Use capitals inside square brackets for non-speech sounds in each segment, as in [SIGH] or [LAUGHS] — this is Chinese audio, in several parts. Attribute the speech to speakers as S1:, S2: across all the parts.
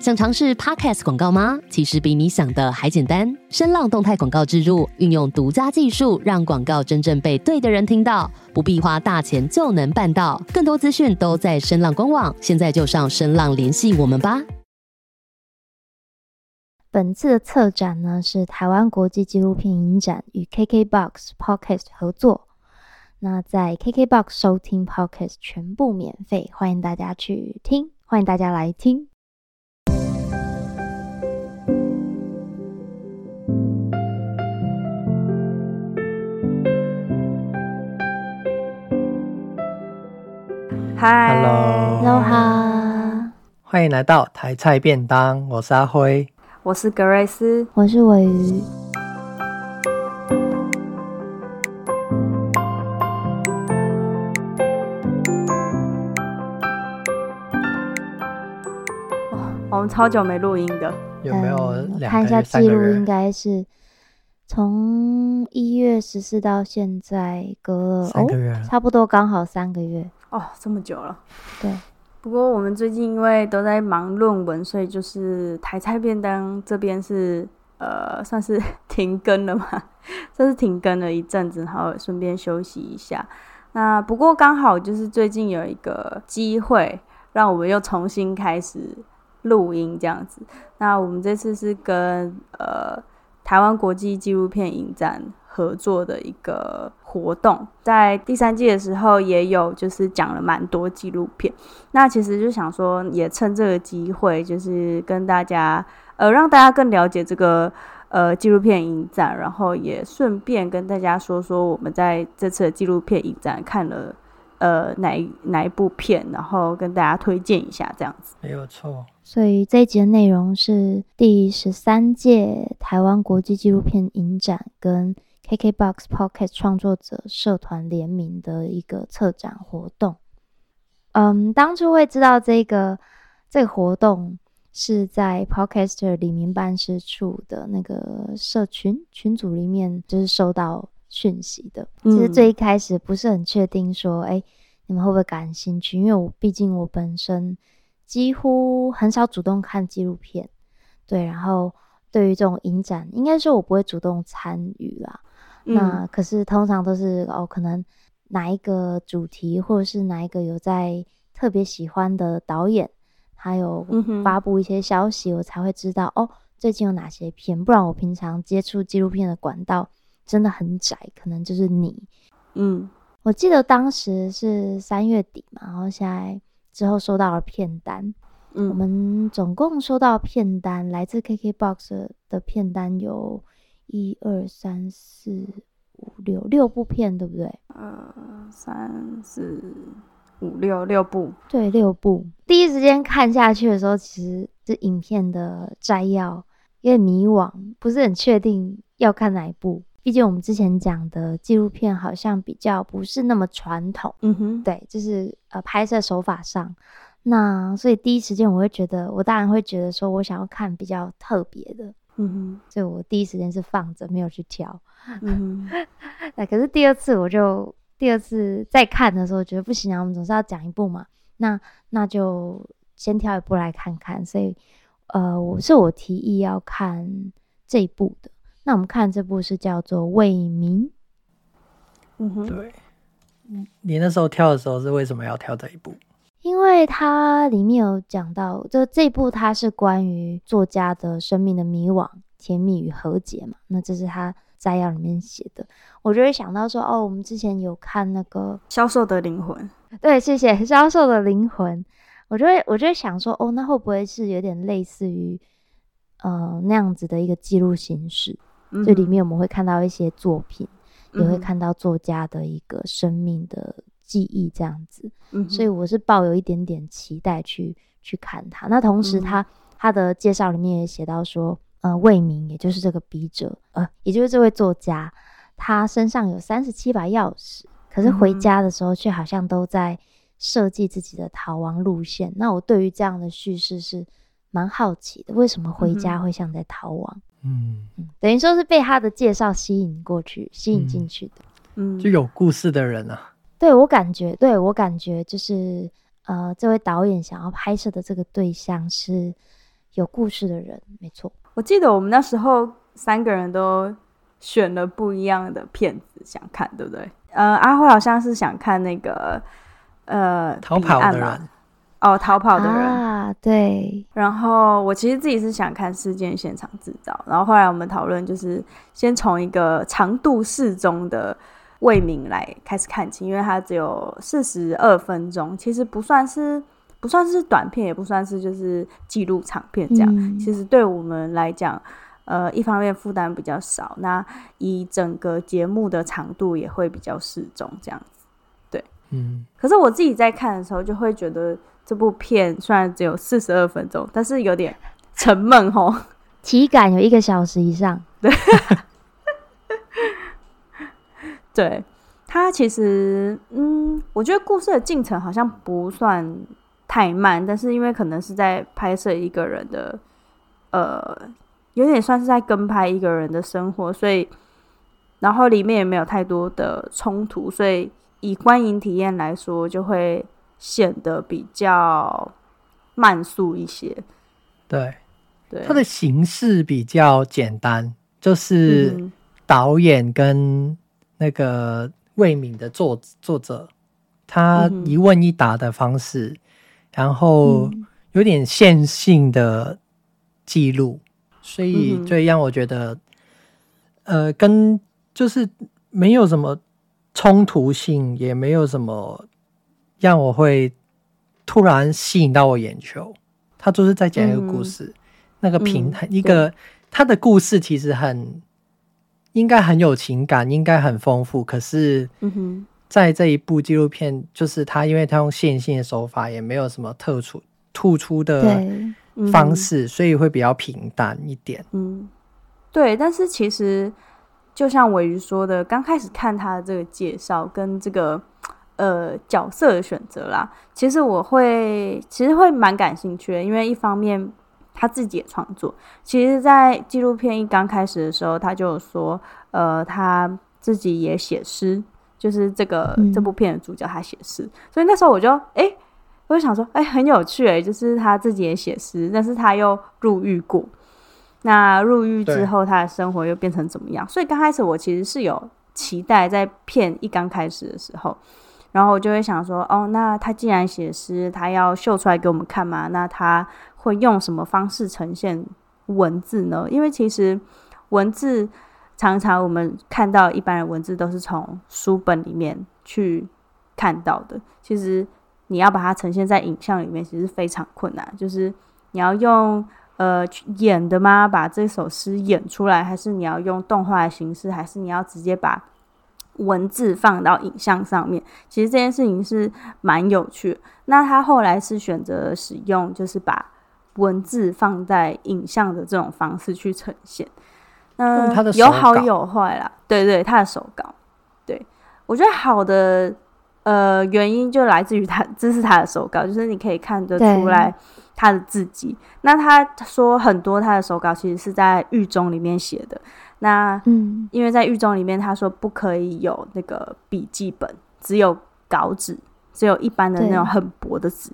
S1: 想尝试 Podcast 广告吗？其实比你想的还简单。声浪动态广告植入，运用独家技术，让广告真正被对的人听到，不必花大钱就能办到。更多资讯都在声浪官网，现在就上声浪联系我们吧。
S2: 本次的策展呢，是台湾国际纪录片影展与 KKBOX Podcast 合作。那在 KKBOX 收听 Podcast 全部免费，欢迎大家去听，欢迎大家来听。
S3: Hello，
S2: 哈，
S3: 欢迎来到台菜便当。我是阿辉，
S4: 我是格瑞斯，
S2: 我是尾鱼。
S4: 我们超久没录音的，
S3: 有没有
S2: 看一下记录，应该是从一月十四到现在隔了
S3: 三个月，哦，
S2: 差不多刚好三个月。
S4: 哦，这么久了。
S2: 对，
S4: 不过我们最近因为都在忙论文，所以就是台菜便当这边是呃算是 [LAUGHS] 停更了嘛，算是停更了一阵子，然后顺便休息一下。那不过刚好就是最近有一个机会，让我们又重新开始录音这样子。那我们这次是跟呃台湾国际纪录片影展合作的一个活动，在第三季的时候也有，就是讲了蛮多纪录片。那其实就想说，也趁这个机会，就是跟大家，呃，让大家更了解这个呃纪录片影展，然后也顺便跟大家说说我们在这次的纪录片影展看了呃哪哪一部片，然后跟大家推荐一下这样子。
S3: 没有错。
S2: 所以这一集的内容是第十三届台湾国际纪录片影展跟。KKBOX Pocket 创作者社团联名的一个策展活动。嗯，当初会知道这个这个活动是在 Podcaster 里民办事处的那个社群群组里面，就是收到讯息的。其实最一开始不是很确定说，哎、嗯，你们会不会感兴趣？因为我毕竟我本身几乎很少主动看纪录片，对，然后对于这种影展，应该说我不会主动参与啦。那可是通常都是哦，可能哪一个主题，或者是哪一个有在特别喜欢的导演，他有发布一些消息，我才会知道哦，最近有哪些片。不然我平常接触纪录片的管道真的很窄，可能就是你。嗯，我记得当时是三月底嘛，然后现在之后收到了片单。嗯，我们总共收到片单，来自 KKBOX 的片单有。一二三四五六六部片，对不对？
S4: 二，三四五六六部，
S2: 对，六部。第一时间看下去的时候，其实这影片的摘要有点迷惘，不是很确定要看哪一部。毕竟我们之前讲的纪录片好像比较不是那么传统，嗯哼，对，就是呃拍摄手法上。那所以第一时间我会觉得，我当然会觉得说我想要看比较特别的。嗯哼，所以我第一时间是放着，没有去挑。嗯哼，[LAUGHS] 那可是第二次我就第二次再看的时候，觉得不行啊，我们总是要讲一部嘛。那那就先挑一部来看看。所以，呃，我是我提议要看这一部的。那我们看这部是叫做《为民》。
S3: 嗯哼，对。你那时候挑的时候是为什么要挑这一部？
S2: 因为它里面有讲到，就这部它是关于作家的生命的迷惘、甜蜜与和解嘛。那这是他摘要里面写的，我就会想到说，哦，我们之前有看那个《
S4: 销售的灵魂》，
S2: 对，谢谢《销售的灵魂》，我就会，我就会想说，哦，那会不会是有点类似于，呃，那样子的一个记录形式？嗯、就里面我们会看到一些作品，嗯、也会看到作家的一个生命的。记忆这样子，嗯，所以我是抱有一点点期待去去看他。那同时他，他、嗯、他的介绍里面也写到说，呃，魏明，也就是这个笔者，呃，也就是这位作家，他身上有三十七把钥匙，可是回家的时候却好像都在设计自己的逃亡路线。那我对于这样的叙事是蛮好奇的，为什么回家会像在逃亡？嗯，嗯等于说是被他的介绍吸引过去，吸引进去的，
S3: 嗯，就有故事的人啊。
S2: 对，我感觉，对，我感觉就是，呃，这位导演想要拍摄的这个对象是有故事的人。没错，
S4: 我记得我们那时候三个人都选了不一样的片子想看，对不对？呃，阿辉好像是想看那个呃
S3: 逃跑的人。
S4: 哦，逃跑的人
S2: 啊，对。
S4: 然后我其实自己是想看《事件现场制造》，然后后来我们讨论就是先从一个长度适中的魏敏来开始看起，因为它只有四十二分钟，其实不算是不算是短片，也不算是就是记录长片这样。嗯、其实对我们来讲，呃，一方面负担比较少，那以整个节目的长度也会比较适中这样子。对，嗯。可是我自己在看的时候，就会觉得。这部片虽然只有四十二分钟，但是有点沉闷哦，[LAUGHS]
S2: 体感有一个小时以上。
S4: 对，对，它其实，嗯，我觉得故事的进程好像不算太慢，但是因为可能是在拍摄一个人的，呃，有点算是在跟拍一个人的生活，所以，然后里面也没有太多的冲突，所以以观影体验来说，就会。显得比较慢速一些，
S3: 对，对，它的形式比较简单，就是导演跟那个魏敏的作作者，他一问一答的方式，然后有点线性的记录，所以最让我觉得，呃，跟就是没有什么冲突性，也没有什么。让我会突然吸引到我眼球，他就是在讲一个故事，嗯、那个平台、嗯、一个他的故事其实很应该很有情感，应该很丰富。可是，在这一部纪录片，就是他因为他用线性的手法，也没有什么特殊突出的方式，所以会比较平淡一点。
S4: 嗯，对。但是其实就像尾鱼说的，刚开始看他的这个介绍跟这个。呃，角色的选择啦，其实我会，其实会蛮感兴趣的，因为一方面他自己也创作，其实，在纪录片一刚开始的时候，他就有说，呃，他自己也写诗，就是这个、嗯、这部片的主角他写诗，所以那时候我就，哎、欸，我就想说，哎、欸，很有趣，哎，就是他自己也写诗，但是他又入狱过，那入狱之后，他的生活又变成怎么样？所以刚开始我其实是有期待，在片一刚开始的时候。然后我就会想说，哦，那他既然写诗，他要秀出来给我们看嘛？那他会用什么方式呈现文字呢？因为其实文字常常我们看到一般的文字都是从书本里面去看到的。其实你要把它呈现在影像里面，其实非常困难。就是你要用呃演的吗？把这首诗演出来，还是你要用动画的形式，还是你要直接把文字放到影像上面，其实这件事情是蛮有趣的。那他后来是选择使用，就是把文字放在影像的这种方式去呈现。嗯，他的有好有坏啦。对对，他的手稿。对，我觉得好的呃原因就来自于他，这是他的手稿，就是你可以看得出来他的字迹。那他说很多他的手稿其实是在狱中里面写的。那嗯，因为在狱中里面，他说不可以有那个笔记本，只有稿纸，只有一般的那种很薄的纸，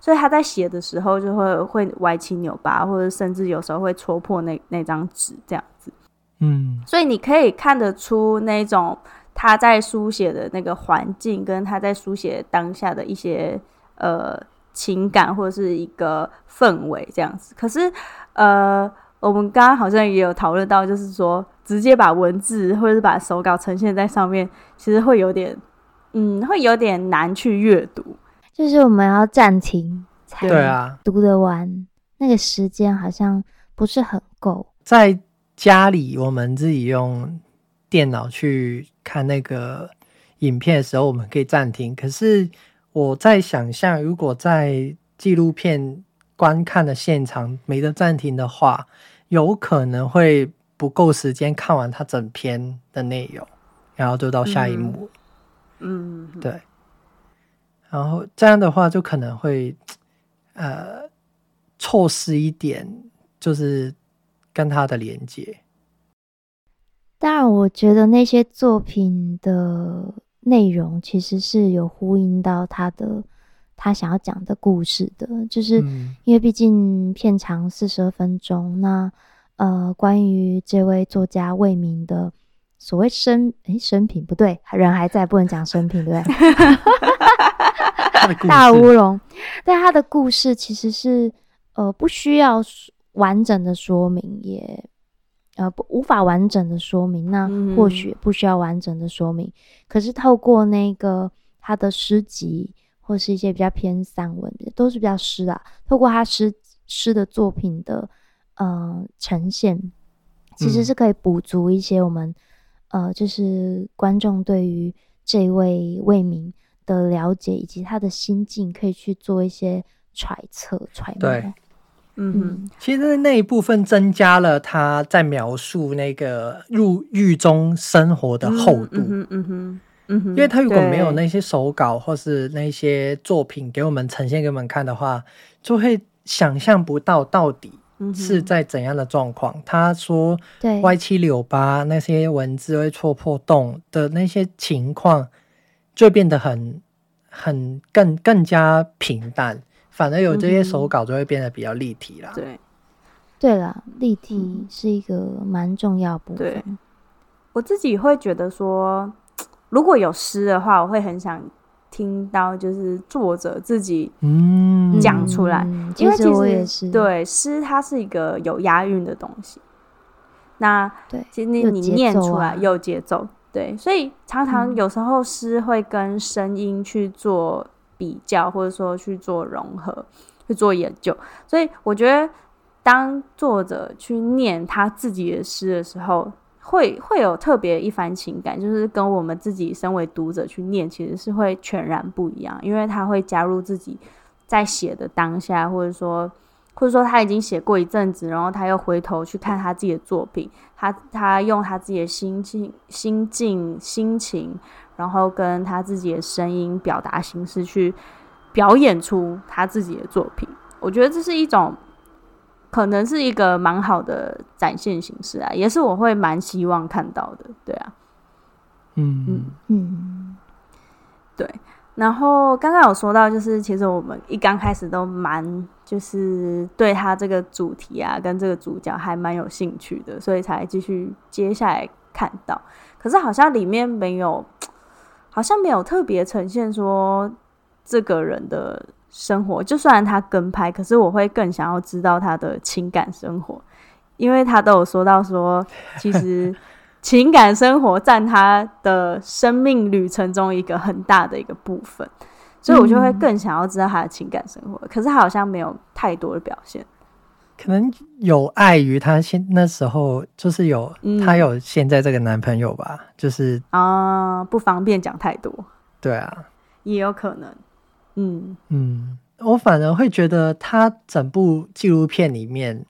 S4: 所以他在写的时候就会会歪七扭八，或者甚至有时候会戳破那那张纸这样子。嗯，所以你可以看得出那种他在书写的那个环境，跟他在书写当下的一些呃情感或者是一个氛围这样子。可是呃。我们刚刚好像也有讨论到，就是说直接把文字或者是把手稿呈现在上面，其实会有点，嗯，会有点难去阅读。
S2: 就是我们要暂停才
S3: 对啊，
S2: 读得完，那个时间好像不是很够。
S3: 在家里，我们自己用电脑去看那个影片的时候，我们可以暂停。可是我在想象，如果在纪录片观看的现场没得暂停的话，有可能会不够时间看完它整篇的内容，然后就到下一幕。嗯，对。然后这样的话，就可能会呃错失一点，就是跟他的连接。
S2: 当然，我觉得那些作品的内容其实是有呼应到他的。他想要讲的故事的，就是因为毕竟片长四十二分钟，那呃，关于这位作家魏明的所谓生诶生平不对，人还在，不能讲生平，对不对？[LAUGHS] 大乌龙，但他的故事其实是呃不需要完整的说明，也呃不无法完整的说明，那或许不需要完整的说明，嗯、可是透过那个他的诗集或是一些比较偏散文的，都是比较诗啊，透过他诗诗的作品的呃呈现，其实是可以补足一些我们、嗯、呃就是观众对于这位魏明的了解以及他的心境，可以去做一些揣测揣摩。对，
S3: 嗯哼，其实那一部分增加了他在描述那个入狱中生活的厚度。嗯哼，嗯哼，嗯哼，因为他如果没有那些手稿或是那些作品给我们呈现给我们看的话，就会想象不到到底是在怎样的状况。他说，对，歪七扭八那些文字会戳破洞的那些情况。就变得很、很更更加平淡，反而有这些手稿就会变得比较立体了。
S4: 嗯、对，
S2: 对了，立体是一个蛮重要部分。对，
S4: 我自己会觉得说，[TSK] 如果有诗的话，我会很想听到就是作者自己嗯。讲出来，嗯、因为其实我也是。对诗，它是一个有押韵的东西。那对，其实你你念出来有节奏。对，所以常常有时候诗会跟声音去做比较，嗯、或者说去做融合、去做研究。所以我觉得，当作者去念他自己的诗的时候，会会有特别一番情感，就是跟我们自己身为读者去念，其实是会全然不一样，因为他会加入自己在写的当下，或者说。或者说他已经写过一阵子，然后他又回头去看他自己的作品，他他用他自己的心境、心境、心情，然后跟他自己的声音表达形式去表演出他自己的作品。我觉得这是一种，可能是一个蛮好的展现形式啊，也是我会蛮希望看到的。对啊，
S3: 嗯嗯嗯，
S4: 对。然后刚刚有说到，就是其实我们一刚开始都蛮就是对他这个主题啊，跟这个主角还蛮有兴趣的，所以才继续接下来看到。可是好像里面没有，好像没有特别呈现说这个人的生活。就算他跟拍，可是我会更想要知道他的情感生活，因为他都有说到说，其实。[LAUGHS] 情感生活占他的生命旅程中一个很大的一个部分，所以我就会更想要知道他的情感生活。嗯、可是他好像没有太多的表现，
S3: 可能有碍于他现那时候就是有、嗯、他有现在这个男朋友吧，就是
S4: 啊，不方便讲太多。
S3: 对啊，
S4: 也有可能。嗯
S3: 嗯，我反而会觉得他整部纪录片里面。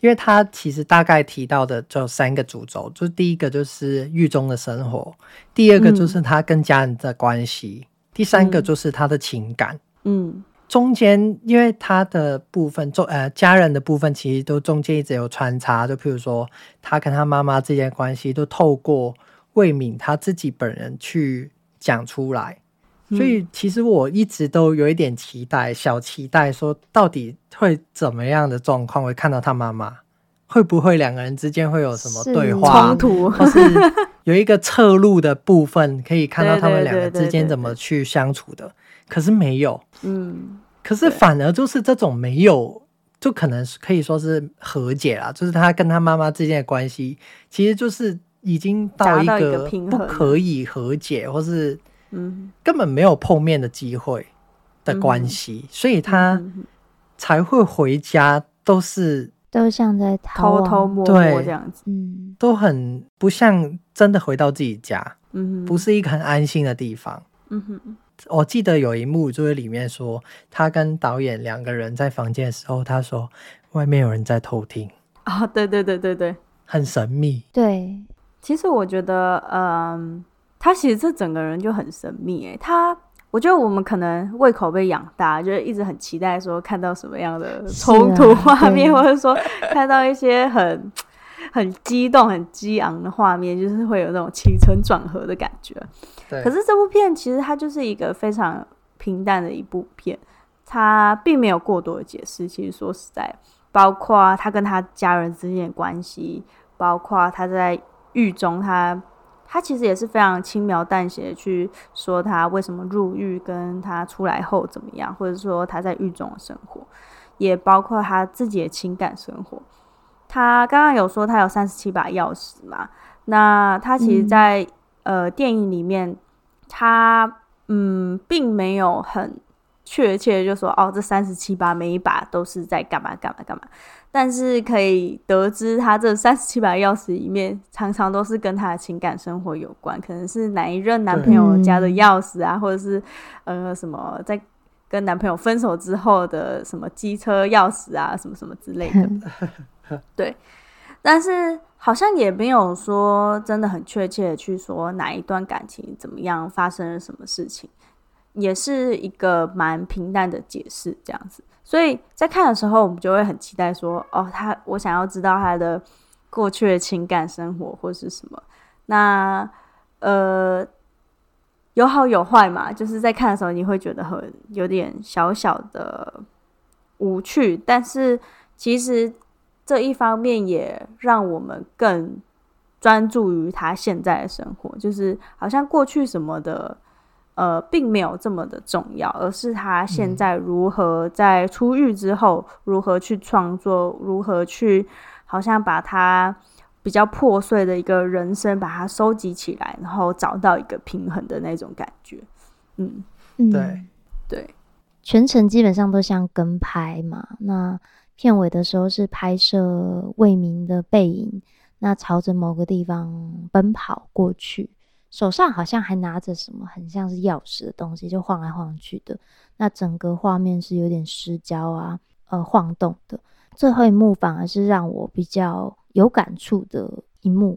S3: 因为他其实大概提到的就三个主轴，就是第一个就是狱中的生活，第二个就是他跟家人的关系，嗯、第三个就是他的情感。嗯，中间因为他的部分中呃家人的部分其实都中间一直有穿插，就譬如说他跟他妈妈之间关系都透过魏敏他自己本人去讲出来，嗯、所以其实我一直都有一点期待，小期待说到底。会怎么样的状况会看到他妈妈？会不会两个人之间会有什么对话
S4: 冲突？
S3: 或是有一个侧路的部分可以看到他们两个之间怎么去相处的？可是没有，嗯，可是反而就是这种没有，就可能可以说是和解啦。就是他跟他妈妈之间的关系，其实就是已经到一个不可以和解，或是嗯根本没有碰面的机会的关系，嗯、所以他。才会回家，都是
S2: 都像在
S4: 偷偷摸摸这样子，
S2: 嗯，
S3: 都很不像真的回到自己家，嗯，不是一个很安心的地方，嗯哼。我记得有一幕就是里面说，他跟导演两个人在房间的时候，他说外面有人在偷听
S4: 啊，[LAUGHS] 对对对对对，
S3: 很神秘。
S2: 对，
S4: 其实我觉得，嗯，他其实这整个人就很神秘，哎，他。我觉得我们可能胃口被养大，就是一直很期待说看到什么样的冲突画面，啊、或者说看到一些很很激动、很激昂的画面，就是会有那种起承转合的感觉。对。可是这部片其实它就是一个非常平淡的一部片，它并没有过多的解释。其实说实在，包括他跟他家人之间的关系，包括他在狱中他，他他其实也是非常轻描淡写的去说他为什么入狱，跟他出来后怎么样，或者说他在狱中的生活，也包括他自己的情感生活。他刚刚有说他有三十七把钥匙嘛？那他其实在，在、嗯、呃电影里面，他嗯并没有很确切的就说哦，这三十七把每一把都是在干嘛干嘛干嘛。但是可以得知，他这三十七把钥匙里面，常常都是跟他的情感生活有关，可能是哪一任男朋友家的钥匙啊，或者是呃什么在跟男朋友分手之后的什么机车钥匙啊，什么什么之类的。[LAUGHS] 对，但是好像也没有说真的很确切的去说哪一段感情怎么样发生了什么事情，也是一个蛮平淡的解释这样子。所以在看的时候，我们就会很期待说，哦，他我想要知道他的过去的情感生活或是什么。那呃，有好有坏嘛，就是在看的时候你会觉得很有点小小的无趣，但是其实。这一方面也让我们更专注于他现在的生活，就是好像过去什么的，呃，并没有这么的重要，而是他现在如何在出狱之后，嗯、如何去创作，如何去，好像把他比较破碎的一个人生，把它收集起来，然后找到一个平衡的那种感觉。嗯，
S3: 对
S4: 对，
S2: 全程基本上都像跟拍嘛，那。片尾的时候是拍摄魏明的背影，那朝着某个地方奔跑过去，手上好像还拿着什么很像是钥匙的东西，就晃来晃去的。那整个画面是有点失焦啊，呃，晃动的。最后一幕反而是让我比较有感触的一幕，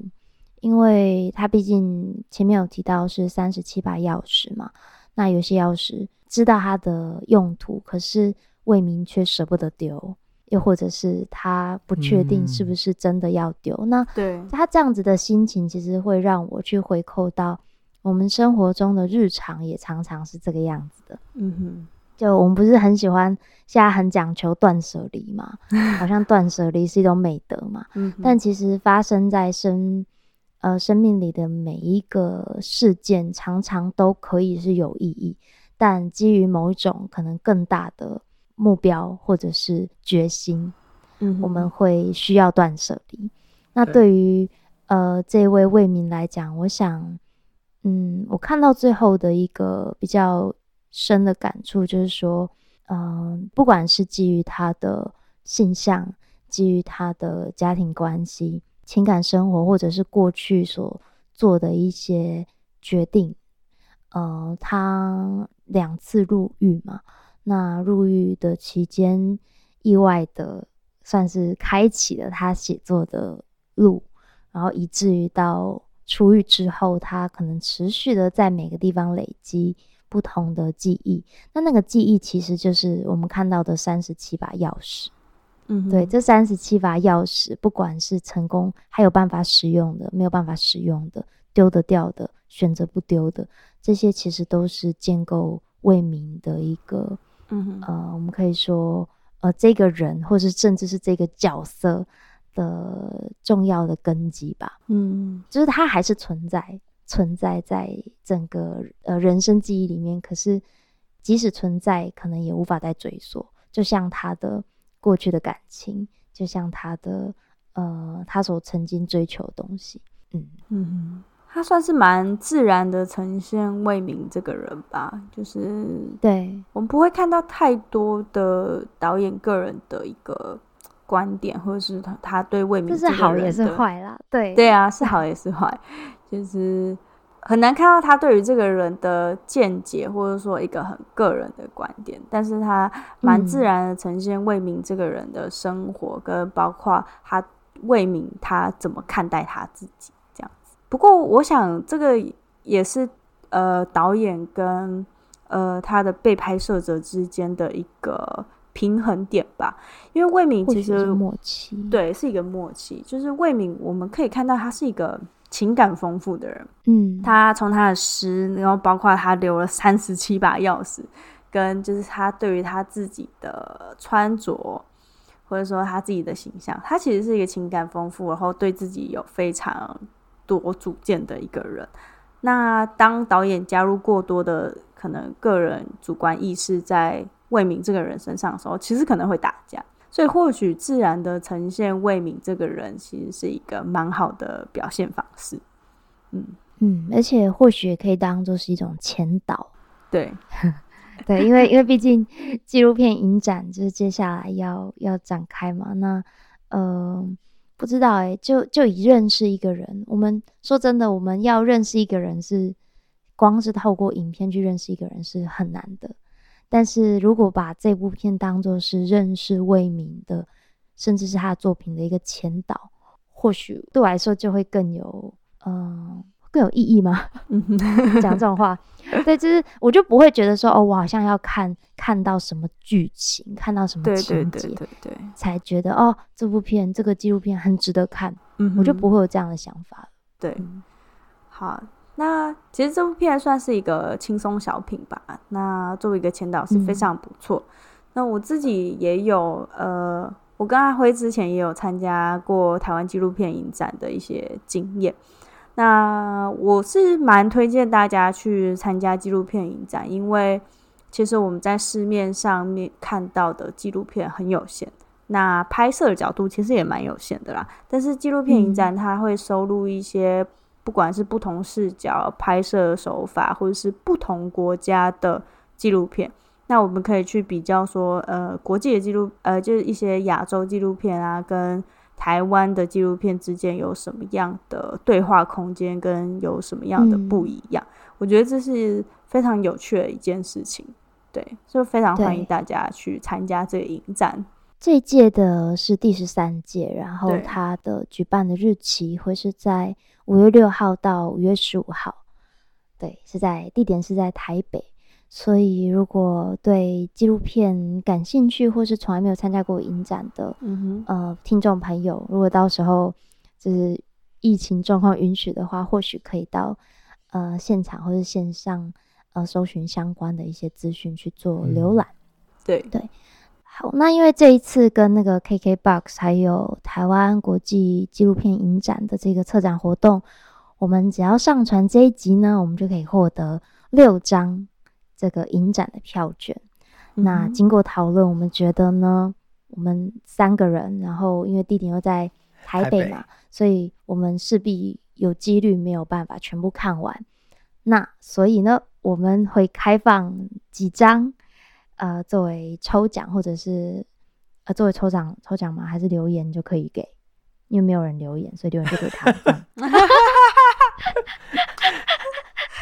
S2: 因为他毕竟前面有提到是三十七把钥匙嘛，那有些钥匙知道它的用途，可是魏明却舍不得丢。又或者是他不确定是不是真的要丢，嗯、那对他这样子的心情，其实会让我去回扣到我们生活中的日常，也常常是这个样子的。嗯哼，就我们不是很喜欢现在很讲求断舍离嘛，好像断舍离是一种美德嘛。嗯哼，但其实发生在生呃生命里的每一个事件，常常都可以是有意义，但基于某一种可能更大的。目标或者是决心，嗯，我们会需要断舍离。那对于呃这位魏明来讲，我想，嗯，我看到最后的一个比较深的感触，就是说，嗯、呃，不管是基于他的性向，基于他的家庭关系、情感生活，或者是过去所做的一些决定，呃，他两次入狱嘛。那入狱的期间，意外的算是开启了他写作的路，然后以至于到出狱之后，他可能持续的在每个地方累积不同的记忆。那那个记忆其实就是我们看到的三十七把钥匙。嗯，对，这三十七把钥匙，不管是成功还有办法使用的，没有办法使用的，丢得掉的，选择不丢的，这些其实都是建构魏明的一个。嗯哼，呃，我们可以说，呃，这个人，或是甚至是这个角色的重要的根基吧。嗯，就是他还是存在，存在在整个呃人生记忆里面。可是，即使存在，可能也无法再追溯。就像他的过去的感情，就像他的呃，他所曾经追求的东西。嗯嗯。
S4: 他算是蛮自然的呈现魏明这个人吧，就是对。我们不会看到太多的导演个人的一个观点，或者是他他对魏明
S2: 这是好也是坏啦，对。
S4: 对啊，是好也是坏，就是很难看到他对于这个人的见解，或者说一个很个人的观点，但是他蛮自然的呈现魏明这个人的生活，跟包括他魏明他怎么看待他自己。不过，我想这个也是呃导演跟呃他的被拍摄者之间的一个平衡点吧。因为魏敏其实
S2: 默契，
S4: 对，是一个默契。就是魏敏，我们可以看到他是一个情感丰富的人。
S2: 嗯，
S4: 他从他的诗，然后包括他留了三十七把钥匙，跟就是他对于他自己的穿着，或者说他自己的形象，他其实是一个情感丰富，然后对自己有非常多主见的一个人。那当导演加入过多的可能个人主观意识在魏明这个人身上的时候，其实可能会打架。所以或许自然的呈现魏明这个人，其实是一个蛮好的表现方式。嗯
S2: 嗯，而且或许也可以当做是一种前导。
S4: 对 [LAUGHS]
S2: 对，因为因为毕竟纪录片影展就是接下来要要展开嘛。那呃，不知道哎、就就以认识一个人，我们说真的，我们要认识一个人是光是透过影片去认识一个人是很难的。但是如果把这部片当作是认识魏明的，甚至是他的作品的一个前导，或许对我来说就会更有，嗯、更有意义吗？讲这种话，对，就是我就不会觉得说，哦，我好像要看看到什么剧情，看到什么情节，对对对对，才觉得哦，这部片这个纪录片很值得看，嗯，我就不会有这样的想法
S4: 了。对，好。那其实这部片算是一个轻松小品吧。那作为一个前导是非常不错。嗯。那我自己也有，呃，我跟阿辉之前也有参加过台湾纪录片影展的一些经验。那我是蛮推荐大家去参加纪录片影展，因为其实我们在市面上面看到的纪录片很有限，那拍摄的角度其实也蛮有限的啦。但是纪录片影展它会收录一些。不管是不同视角拍摄手法，或者是不同国家的纪录片，那我们可以去比较说，呃，国际的纪录，呃，就是一些亚洲纪录片啊，跟台湾的纪录片之间有什么样的对话空间，跟有什么样的不一样？嗯。我觉得这是非常有趣的一件事情，对，所以非常欢迎大家去参加这个影展。
S2: 这一届的是第十三届，然后它的举办的日期会是在五月六号到五月十五号，对，是在地点是在台北。所以如果对纪录片感兴趣，或是从来没有参加过影展的，嗯哼，呃，听众朋友，如果到时候就是疫情状况允许的话，或许可以到呃现场或是线上呃搜寻相关的一些资讯去做浏览。嗯、
S4: 对
S2: 对。好，那因为这一次跟那个 KKBOX 还有台湾国际纪录片影展的这个策展活动，我们只要上传这一集呢，我们就可以获得六张这个影展的票券。嗯、那经过讨论，我们觉得呢，我们三个人，然后因为地点又在台北嘛，北所以我们势必有几率没有办法全部看完。那所以呢，我们会开放几张。呃，作为抽奖或者是呃，作为抽奖抽奖吗？还是留言就可以给？因为没有人留言，所以留言就给他。[LAUGHS]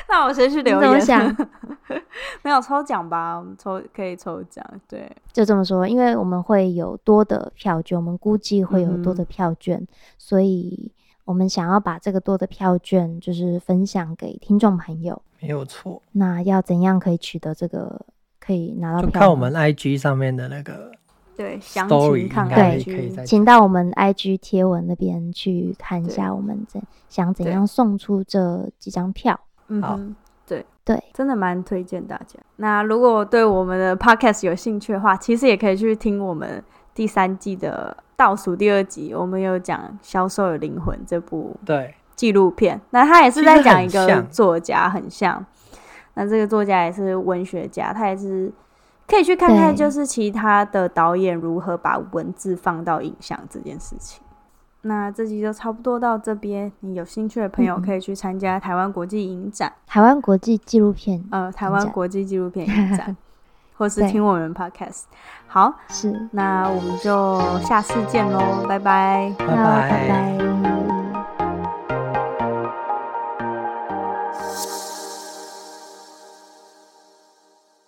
S2: [LAUGHS]
S4: 那我先去留言。
S2: 想 [LAUGHS]
S4: 没有抽奖吧？我们抽可以抽奖，对，
S2: 就这么说。因为我们会有多的票券，我们估计会有多的票券，嗯、所以我们想要把这个多的票券就是分享给听众朋友。
S3: 没有错。
S2: 那要怎样可以取得这个？可以拿到票，
S3: 就看我们 IG 上面的那个
S4: 对详情看
S2: 对，请到我们 IG 贴文那边去看一下，我们怎想怎样送出这几张票。
S4: 嗯，好，对
S2: 对，
S4: 真的蛮推荐大家。那如果对我们的 Podcast 有兴趣的话，其实也可以去听我们第三季的倒数第二集，我们有讲《销售的灵魂》这部对纪录片。那他也是在讲一个作家，很像。那这个作家也是文学家，他也是可以去看看，就是其他的导演如何把文字放到影像这件事情。那这集就差不多到这边，你有兴趣的朋友可以去参加台湾国际影展，
S2: 嗯、台湾国际纪录片，
S4: 呃，台湾国际纪录片影展，[LAUGHS] 或是听我们 podcast。好，
S2: 是，
S4: 那我们就下次见喽，拜拜，
S3: 拜拜。
S2: 拜拜。